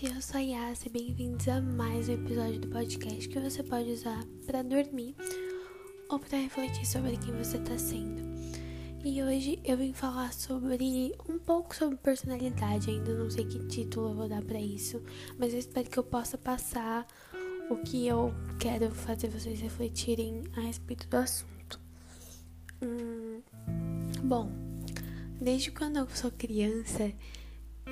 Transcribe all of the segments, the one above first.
gente, eu sou a Yas e bem-vindos a mais um episódio do podcast que você pode usar para dormir ou para refletir sobre quem você está sendo. E hoje eu vim falar sobre um pouco sobre personalidade, ainda não sei que título eu vou dar para isso, mas eu espero que eu possa passar o que eu quero fazer vocês refletirem a respeito do assunto. Hum, bom, desde quando eu sou criança,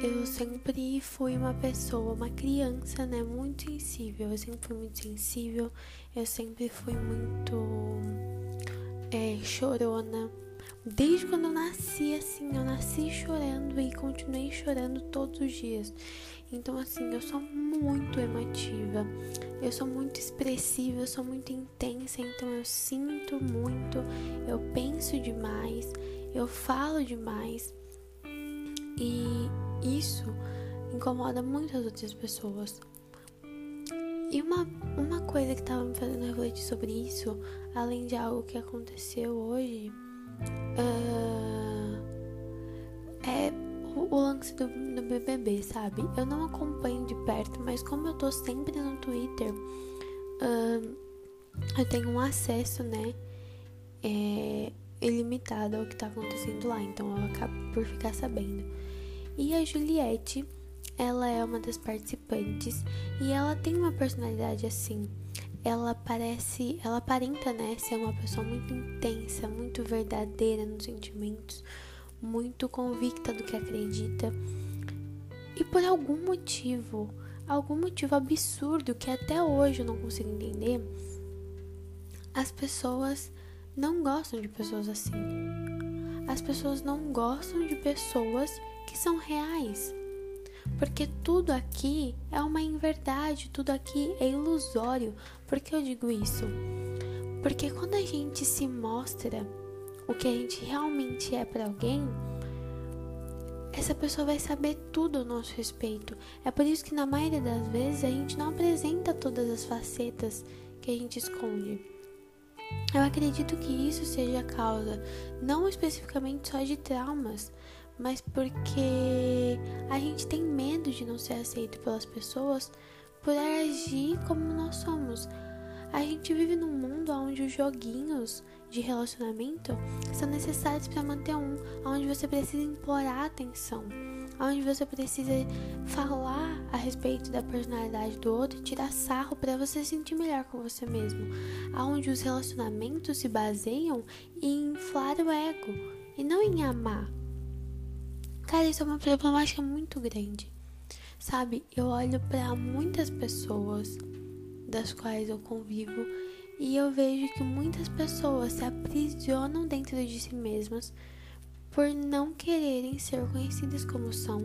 eu sempre fui uma pessoa, uma criança, né, muito sensível. Eu sempre fui muito sensível, eu sempre fui muito é, chorona. Desde quando eu nasci, assim, eu nasci chorando e continuei chorando todos os dias. Então, assim, eu sou muito emotiva, eu sou muito expressiva, eu sou muito intensa, então eu sinto muito, eu penso demais, eu falo demais. E isso incomoda muito as outras pessoas. E uma, uma coisa que estava me fazendo refletir sobre isso, além de algo que aconteceu hoje, uh, é o, o lance do, do, BBB, sabe? Eu não acompanho de perto, mas como eu tô sempre no Twitter, uh, eu tenho um acesso, né? É, ilimitado ao que tá acontecendo lá, então eu acabo por ficar sabendo. E a Juliette, ela é uma das participantes e ela tem uma personalidade assim. Ela parece, ela aparenta, né, ser uma pessoa muito intensa, muito verdadeira nos sentimentos, muito convicta do que acredita. E por algum motivo, algum motivo absurdo que até hoje eu não consigo entender, as pessoas não gostam de pessoas assim. As pessoas não gostam de pessoas que são reais. Porque tudo aqui é uma inverdade, tudo aqui é ilusório. Por que eu digo isso? Porque quando a gente se mostra o que a gente realmente é para alguém, essa pessoa vai saber tudo a nosso respeito. É por isso que na maioria das vezes a gente não apresenta todas as facetas que a gente esconde. Eu acredito que isso seja a causa, não especificamente só de traumas, mas porque a gente tem medo de não ser aceito pelas pessoas por agir como nós somos. A gente vive num mundo onde os joguinhos de relacionamento são necessários para manter um, onde você precisa implorar atenção, onde você precisa falar a respeito da personalidade do outro e tirar sarro para você se sentir melhor com você mesmo, onde os relacionamentos se baseiam em inflar o ego e não em amar. Cara, isso é uma problemática muito grande. Sabe, eu olho para muitas pessoas das quais eu convivo e eu vejo que muitas pessoas se aprisionam dentro de si mesmas por não quererem ser conhecidas como são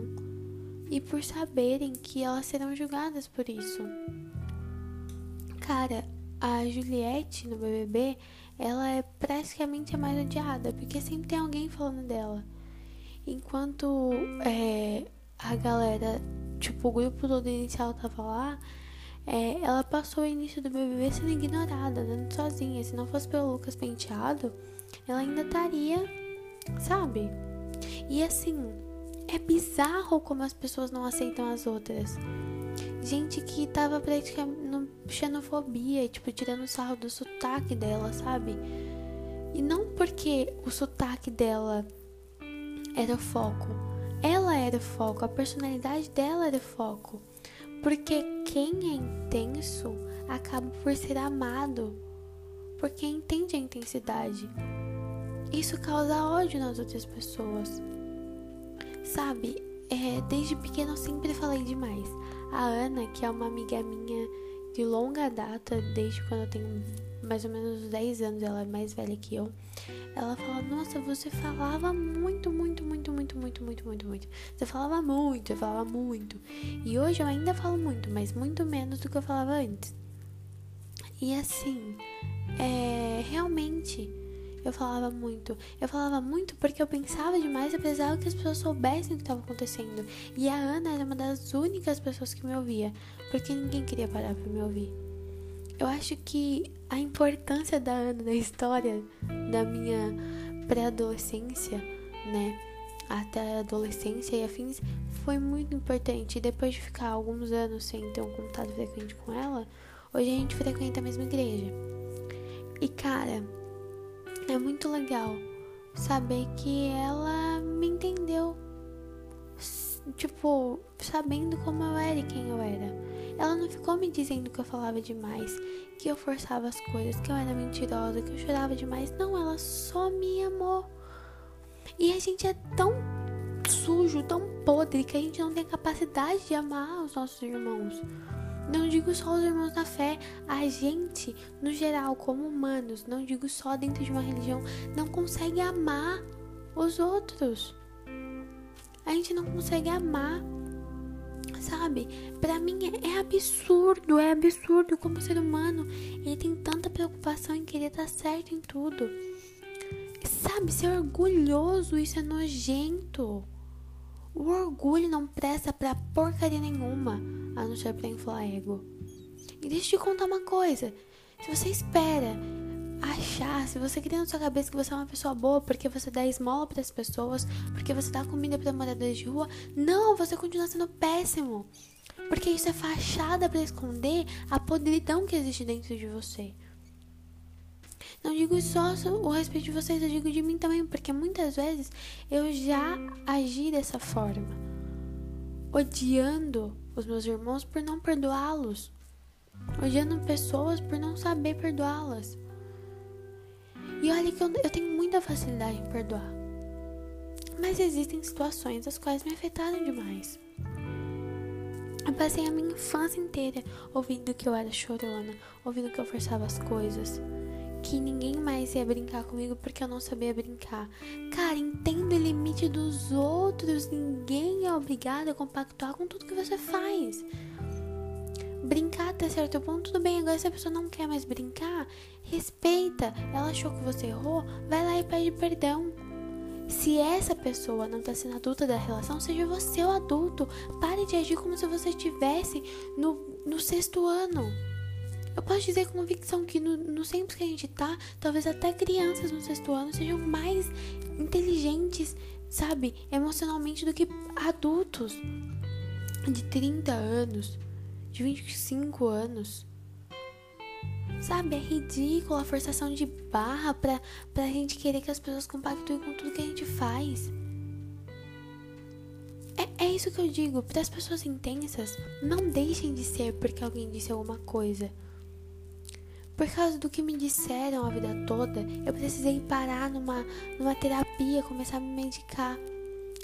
e por saberem que elas serão julgadas por isso. Cara, a Juliette no BBB, ela é praticamente a mais odiada, porque sempre tem alguém falando dela. Enquanto é, a galera, tipo, o grupo todo inicial tava lá, é, ela passou o início do BBB sendo ignorada, andando sozinha. Se não fosse pelo Lucas Penteado, ela ainda estaria, sabe? E assim, é bizarro como as pessoas não aceitam as outras. Gente que tava praticamente xenofobia, tipo, tirando sarro do sotaque dela, sabe? E não porque o sotaque dela era o foco. Ela era o foco, a personalidade dela era o foco. Porque quem é intenso acaba por ser amado. Porque entende a intensidade. Isso causa ódio nas outras pessoas. Sabe, é, desde pequena eu sempre falei demais. A Ana, que é uma amiga minha de longa data, desde quando eu tenho mais ou menos 10 anos, ela é mais velha que eu. Ela fala: Nossa, você falava muito, muito, muito, muito, muito, muito, muito, muito. Você falava muito, eu falava muito. E hoje eu ainda falo muito, mas muito menos do que eu falava antes. E assim, é, realmente eu falava muito. Eu falava muito porque eu pensava demais e precisava que as pessoas soubessem o que estava acontecendo. E a Ana era uma das únicas pessoas que me ouvia, porque ninguém queria parar para me ouvir. Eu acho que a importância da Ana na história da minha pré-adolescência, né? até a adolescência e afins foi muito importante. E depois de ficar alguns anos sem ter um contato frequente com ela, hoje a gente frequenta a mesma igreja. E cara, é muito legal saber que ela me entendeu. Tipo, sabendo como eu era e quem eu era. Ela não ficou me dizendo que eu falava demais, que eu forçava as coisas, que eu era mentirosa, que eu chorava demais. Não, ela só me amou. E a gente é tão sujo, tão podre, que a gente não tem capacidade de amar os nossos irmãos. Não digo só os irmãos da fé, a gente, no geral, como humanos, não digo só dentro de uma religião, não consegue amar os outros. A gente não consegue amar, sabe? Para mim é, é, absurdo, é absurdo como ser humano ele tem tanta preocupação em querer estar certo em tudo. Sabe, ser orgulhoso, isso é nojento. O orgulho não presta pra porcaria nenhuma, a não ser pra inflar ego. E deixa eu te contar uma coisa. Se você espera achar, se você cria na sua cabeça que você é uma pessoa boa porque você dá esmola para as pessoas, porque você dá comida para moradores de rua, não, você continua sendo péssimo. Porque isso é fachada para esconder a podridão que existe dentro de você. Não digo só o respeito de vocês, eu digo de mim também, porque muitas vezes eu já agi dessa forma, odiando os meus irmãos por não perdoá-los, odiando pessoas por não saber perdoá-las. E olha que eu, eu tenho muita facilidade em perdoar, mas existem situações as quais me afetaram demais. Eu passei a minha infância inteira ouvindo que eu era chorona, ouvindo que eu forçava as coisas que ninguém mais ia brincar comigo porque eu não sabia brincar. Cara, entenda o limite dos outros. Ninguém é obrigado a compactuar com tudo que você faz. Até certo ponto, tudo bem. Agora, se a pessoa não quer mais brincar, respeita. Ela achou que você errou, vai lá e pede perdão. Se essa pessoa não está sendo adulta da relação, seja você o adulto. Pare de agir como se você estivesse no, no sexto ano. Eu posso dizer com convicção que no, nos tempos que a gente tá, talvez até crianças no sexto ano sejam mais inteligentes, sabe, emocionalmente do que adultos de 30 anos, de 25 anos. Sabe, é ridículo a forçação de barra pra, pra gente querer que as pessoas compactuem com tudo que a gente faz. É, é isso que eu digo, para as pessoas intensas, não deixem de ser porque alguém disse alguma coisa. Por causa do que me disseram a vida toda, eu precisei parar numa, numa terapia, começar a me medicar.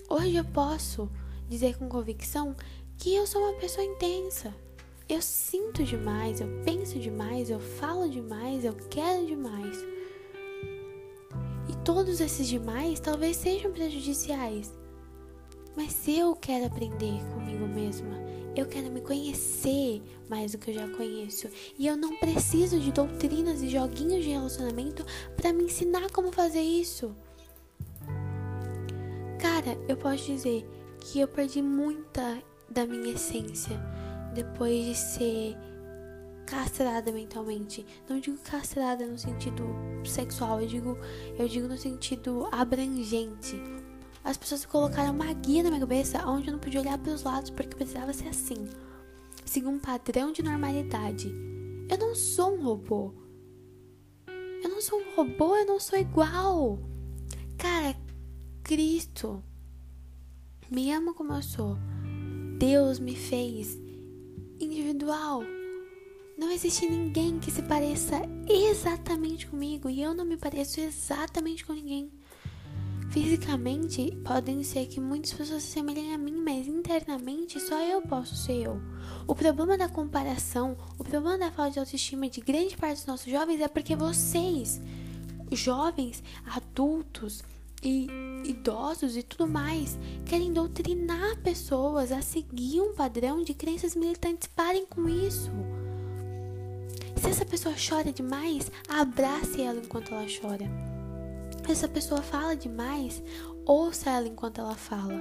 Hoje eu posso dizer com convicção que eu sou uma pessoa intensa. Eu sinto demais, eu penso demais, eu falo demais, eu quero demais. E todos esses demais talvez sejam prejudiciais. Mas eu quero aprender comigo mesma eu quero me conhecer mais do que eu já conheço. E eu não preciso de doutrinas e joguinhos de relacionamento para me ensinar como fazer isso. Cara, eu posso dizer que eu perdi muita da minha essência depois de ser castrada mentalmente. Não digo castrada no sentido sexual, eu digo, eu digo no sentido abrangente as pessoas colocaram uma guia na minha cabeça onde eu não podia olhar para os lados porque precisava ser assim. Seguir um padrão de normalidade. Eu não sou um robô. Eu não sou um robô, eu não sou igual. Cara, Cristo me ama como eu sou. Deus me fez individual. Não existe ninguém que se pareça exatamente comigo e eu não me pareço exatamente com ninguém. Fisicamente, podem ser que muitas pessoas se semelhem a mim, mas internamente só eu posso ser eu. O problema da comparação, o problema da falta de autoestima de grande parte dos nossos jovens é porque vocês, jovens, adultos e idosos e tudo mais, querem doutrinar pessoas a seguir um padrão de crenças militantes. Parem com isso. Se essa pessoa chora demais, abrace ela enquanto ela chora essa pessoa fala demais, ouça ela enquanto ela fala.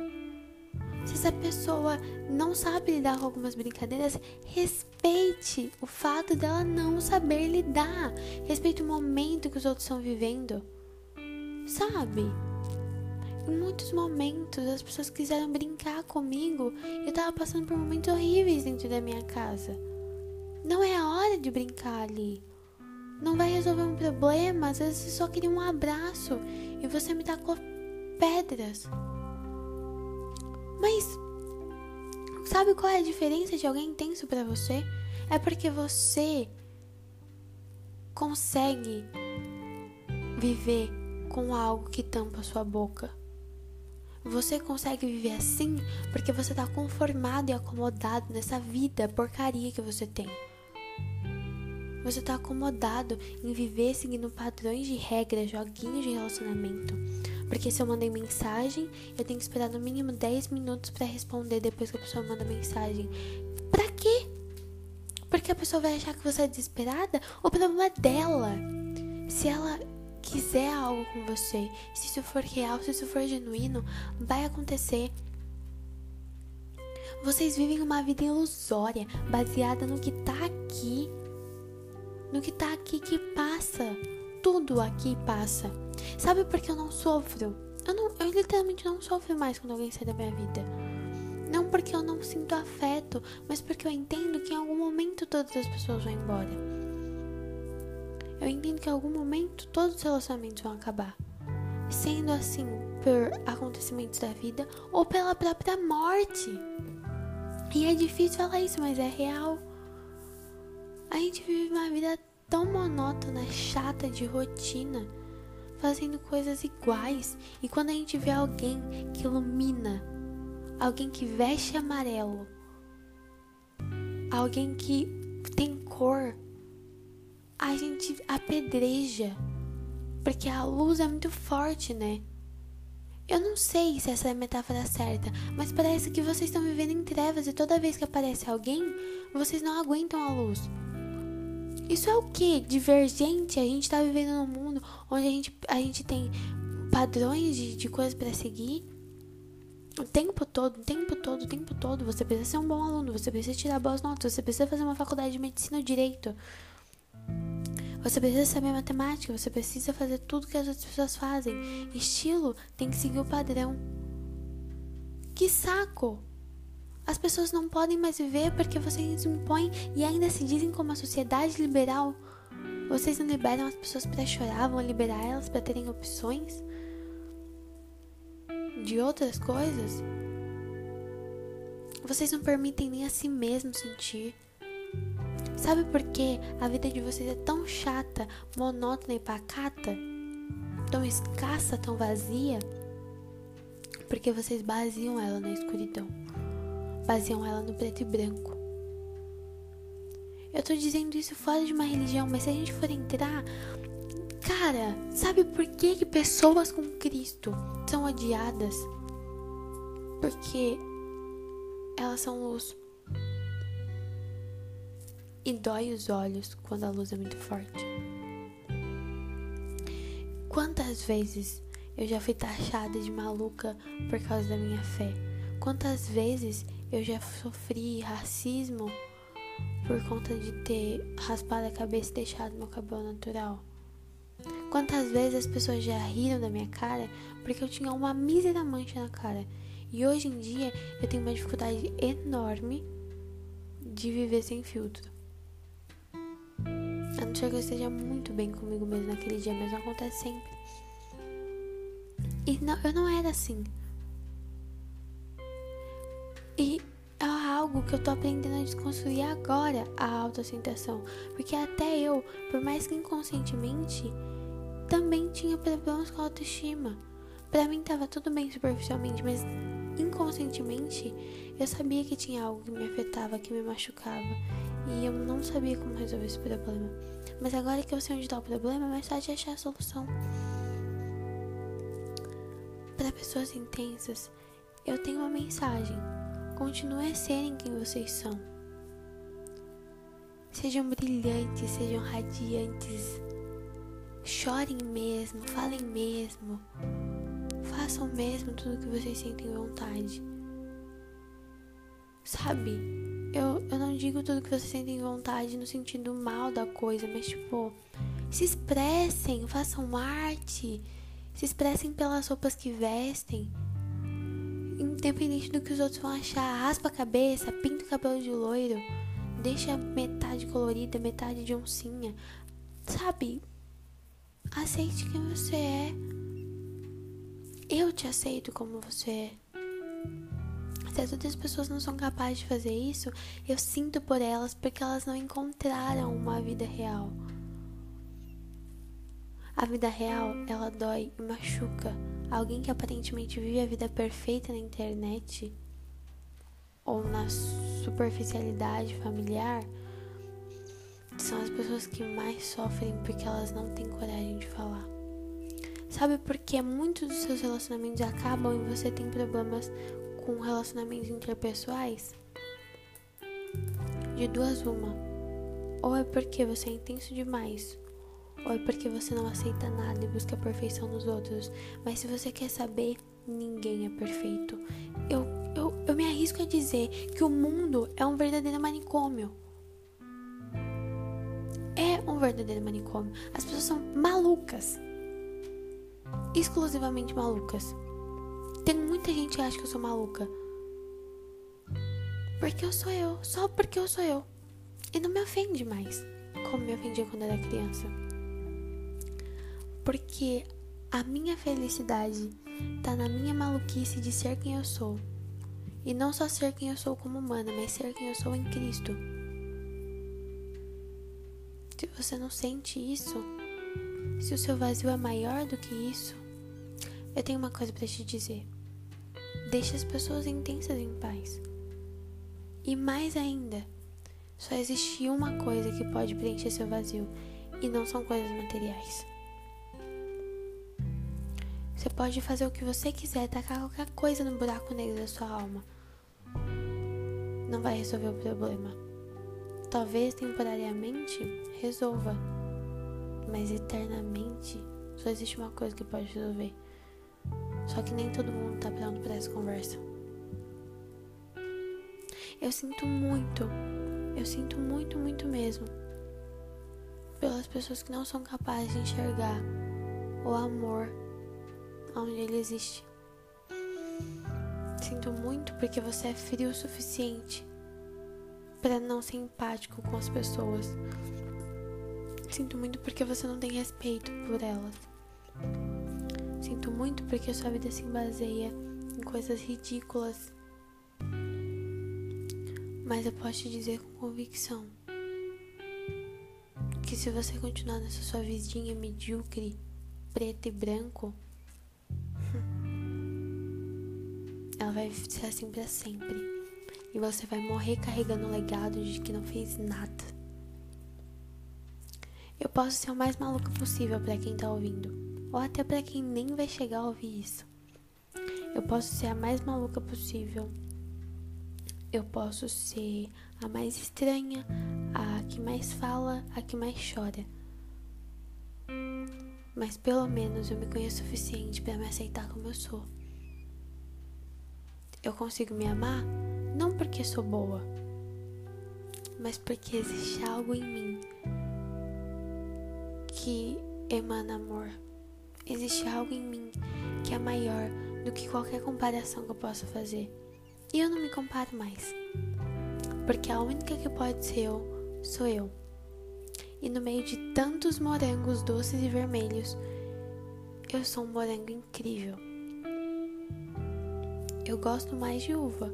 Se essa pessoa não sabe lidar com algumas brincadeiras, respeite o fato dela não saber lidar. Respeite o momento que os outros estão vivendo. Sabe? Em muitos momentos as pessoas quiseram brincar comigo e eu tava passando por momentos horríveis dentro da minha casa. Não é a hora de brincar ali. Não vai resolver um problema, às vezes você só queria um abraço e você me tacou pedras. Mas sabe qual é a diferença de alguém intenso para você? É porque você consegue viver com algo que tampa sua boca. Você consegue viver assim porque você está conformado e acomodado nessa vida porcaria que você tem. Você está acomodado em viver seguindo padrões de regras, joguinhos de relacionamento. Porque se eu mandei mensagem, eu tenho que esperar no mínimo 10 minutos para responder depois que a pessoa manda mensagem. Pra quê? Porque a pessoa vai achar que você é desesperada? O problema é dela. Se ela quiser algo com você, se isso for real, se isso for genuíno, vai acontecer. Vocês vivem uma vida ilusória, baseada no que tá aqui. No que tá aqui que passa. Tudo aqui passa. Sabe por que eu não sofro? Eu, não, eu literalmente não sofro mais quando alguém sai da minha vida. Não porque eu não sinto afeto, mas porque eu entendo que em algum momento todas as pessoas vão embora. Eu entendo que em algum momento todos os relacionamentos vão acabar. Sendo assim por acontecimentos da vida ou pela própria morte. E é difícil falar isso, mas é real. A gente vive uma vida tão monótona, chata, de rotina, fazendo coisas iguais. E quando a gente vê alguém que ilumina alguém que veste amarelo, alguém que tem cor, a gente apedreja, porque a luz é muito forte, né? Eu não sei se essa é a metáfora certa, mas parece que vocês estão vivendo em trevas e toda vez que aparece alguém, vocês não aguentam a luz. Isso é o que? Divergente? A gente tá vivendo num mundo onde a gente, a gente tem padrões de, de coisas para seguir o tempo todo, o tempo todo, o tempo todo, você precisa ser um bom aluno, você precisa tirar boas notas, você precisa fazer uma faculdade de medicina ou direito. Você precisa saber matemática, você precisa fazer tudo que as outras pessoas fazem. Estilo tem que seguir o padrão. Que saco! As pessoas não podem mais viver porque vocês impõem e ainda se dizem como uma sociedade liberal. Vocês não liberam as pessoas para chorar, vão liberar elas para terem opções? de outras coisas, vocês não permitem nem a si mesmos sentir. Sabe por que a vida de vocês é tão chata, monótona e pacata? Tão escassa, tão vazia? Porque vocês baseam ela na escuridão. Baseam ela no preto e branco. Eu tô dizendo isso fora de uma religião, mas se a gente for entrar Cara, sabe por que, que pessoas com Cristo são odiadas? Porque elas são luz. E dói os olhos quando a luz é muito forte. Quantas vezes eu já fui taxada de maluca por causa da minha fé? Quantas vezes eu já sofri racismo por conta de ter raspado a cabeça e deixado meu cabelo natural? Quantas vezes as pessoas já riram da minha cara porque eu tinha uma mísera mancha na cara. E hoje em dia eu tenho uma dificuldade enorme de viver sem filtro. A não ser que eu esteja muito bem comigo mesmo naquele dia, mas não acontece sempre. E não, eu não era assim. E é algo que eu tô aprendendo a desconstruir agora, a autoaceitação. Porque até eu, por mais que inconscientemente, também tinha problemas com a autoestima. Para mim tava tudo bem superficialmente, mas inconscientemente eu sabia que tinha algo que me afetava, que me machucava, e eu não sabia como resolver esse problema. Mas agora que eu sei onde está o problema, é mais fácil achar a solução. Para pessoas intensas, eu tenho uma mensagem. Continue a serem quem vocês são. Sejam brilhantes, sejam radiantes, Chorem mesmo, falem mesmo. Façam mesmo tudo que vocês sentem vontade. Sabe? Eu, eu não digo tudo que vocês sentem vontade no sentido mal da coisa, mas tipo, se expressem, façam arte, Se expressem pelas roupas que vestem. Independente do que os outros vão achar, raspa a cabeça, pinta o cabelo de loiro, deixa metade colorida, metade de oncinha. Sabe? Aceite quem você é. Eu te aceito como você é. Se as outras pessoas não são capazes de fazer isso, eu sinto por elas porque elas não encontraram uma vida real. A vida real, ela dói e machuca. Alguém que aparentemente vive a vida perfeita na internet ou na superficialidade familiar são as pessoas que mais sofrem porque elas não têm coragem de falar. Sabe por que muitos dos seus relacionamentos acabam e você tem problemas com relacionamentos interpessoais? De duas uma. Ou é porque você é intenso demais, ou é porque você não aceita nada e busca a perfeição nos outros. Mas se você quer saber, ninguém é perfeito. Eu, eu, eu me arrisco a dizer que o mundo é um verdadeiro manicômio um verdadeiro manicômio. As pessoas são malucas. Exclusivamente malucas. Tem muita gente que acha que eu sou maluca. Porque eu sou eu. Só porque eu sou eu. E não me ofende mais. Como me ofendia quando era criança. Porque a minha felicidade tá na minha maluquice de ser quem eu sou. E não só ser quem eu sou como humana, mas ser quem eu sou em Cristo. Se você não sente isso, se o seu vazio é maior do que isso, eu tenho uma coisa para te dizer. Deixe as pessoas intensas em paz. E mais ainda, só existe uma coisa que pode preencher seu vazio, e não são coisas materiais. Você pode fazer o que você quiser, tacar qualquer coisa no buraco negro da sua alma. Não vai resolver o problema. Talvez temporariamente resolva, mas eternamente só existe uma coisa que pode resolver. Só que nem todo mundo tá pronto para essa conversa. Eu sinto muito, eu sinto muito, muito mesmo pelas pessoas que não são capazes de enxergar o amor onde ele existe. Sinto muito porque você é frio o suficiente para não ser empático com as pessoas. Sinto muito porque você não tem respeito por elas. Muito porque sua vida se baseia em coisas ridículas. Mas eu posso te dizer com convicção que se você continuar nessa sua vidinha medíocre, preto e branco, ela vai ser assim para sempre e você vai morrer carregando o legado de que não fez nada. Eu posso ser o mais maluco possível para quem tá ouvindo, ou até para quem nem vai chegar a ouvir isso. Eu posso ser a mais maluca possível. Eu posso ser a mais estranha, a que mais fala, a que mais chora. Mas pelo menos eu me conheço o suficiente para me aceitar como eu sou. Eu consigo me amar não porque sou boa, mas porque existe algo em mim que emana amor. Existe algo em mim que é maior do que qualquer comparação que eu possa fazer. E eu não me comparo mais. Porque a única que pode ser eu sou eu. E no meio de tantos morangos doces e vermelhos, eu sou um morango incrível. Eu gosto mais de uva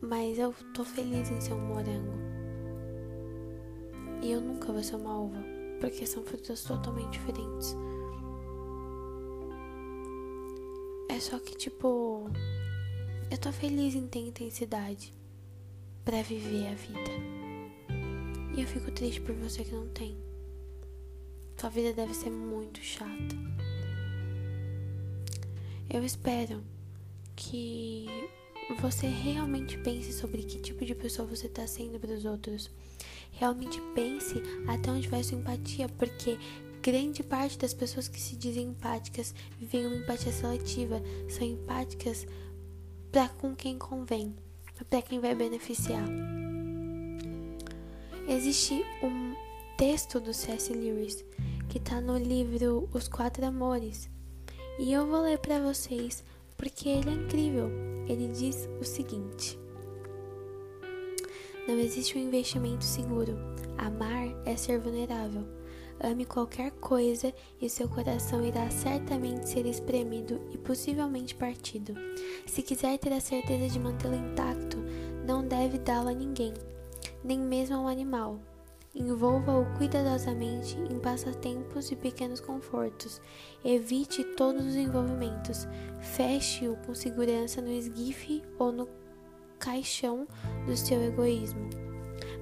mas eu tô feliz em ser um morango. E eu nunca vou ser uma uva, porque são frutas totalmente diferentes. É só que, tipo, eu tô feliz em ter intensidade para viver a vida. E eu fico triste por você que não tem. Sua vida deve ser muito chata. Eu espero que você realmente pense sobre que tipo de pessoa você está sendo para os outros. Realmente pense até onde vai sua empatia, porque grande parte das pessoas que se dizem empáticas vivem uma empatia seletiva, são empáticas para com quem convém, para quem vai beneficiar. Existe um texto do C.S. Lewis que está no livro Os Quatro Amores. E eu vou ler para vocês porque ele é incrível. Ele diz o seguinte: Não existe um investimento seguro. Amar é ser vulnerável. Ame qualquer coisa e seu coração irá certamente ser espremido e possivelmente partido. Se quiser ter a certeza de mantê-lo intacto, não deve dá-lo a ninguém, nem mesmo a um animal. Envolva-o cuidadosamente em passatempos e pequenos confortos. Evite todos os envolvimentos. Feche-o com segurança no esguife ou no caixão do seu egoísmo.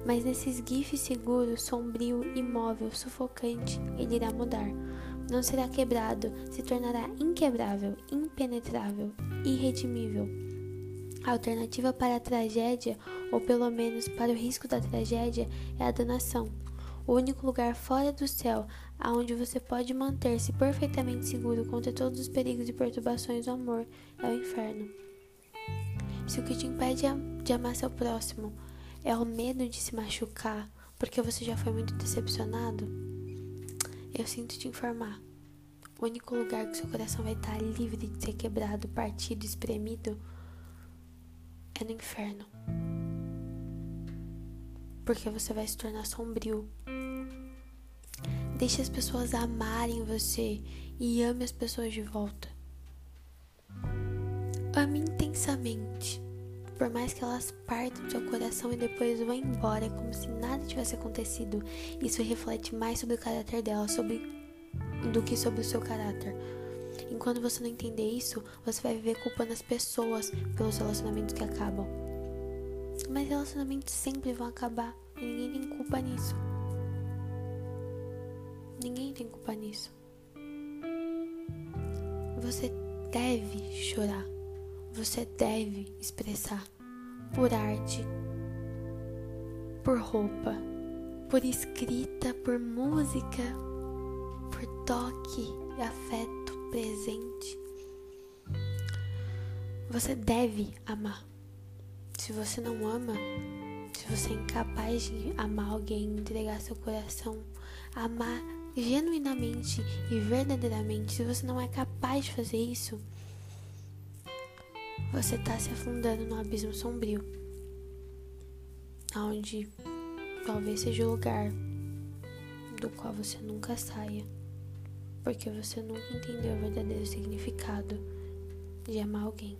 Mas nesse esguife seguro, sombrio, imóvel, sufocante, ele irá mudar. Não será quebrado, se tornará inquebrável, impenetrável, irredimível. A alternativa para a tragédia, ou pelo menos para o risco da tragédia, é a danação. O único lugar fora do céu aonde você pode manter-se perfeitamente seguro contra todos os perigos e perturbações do amor é o inferno. Se o que te impede de amar seu próximo é o medo de se machucar porque você já foi muito decepcionado, eu sinto te informar. O único lugar que seu coração vai estar livre de ser quebrado, partido, espremido é no inferno. Porque você vai se tornar sombrio. Deixe as pessoas amarem você e ame as pessoas de volta. Ame intensamente. Por mais que elas partam do seu coração e depois vão embora como se nada tivesse acontecido, isso reflete mais sobre o caráter dela sobre, do que sobre o seu caráter. Enquanto você não entender isso, você vai viver culpando as pessoas pelos relacionamentos que acabam. Mas relacionamentos sempre vão acabar e ninguém tem culpa nisso. Ninguém tem culpa nisso. Você deve chorar. Você deve expressar por arte, por roupa, por escrita, por música, por toque e afeto presente. Você deve amar. Se você não ama, se você é incapaz de amar alguém, entregar seu coração, amar genuinamente e verdadeiramente, se você não é capaz de fazer isso, você está se afundando no abismo sombrio, onde talvez seja o lugar do qual você nunca saia porque você nunca entendeu o verdadeiro significado de amar alguém.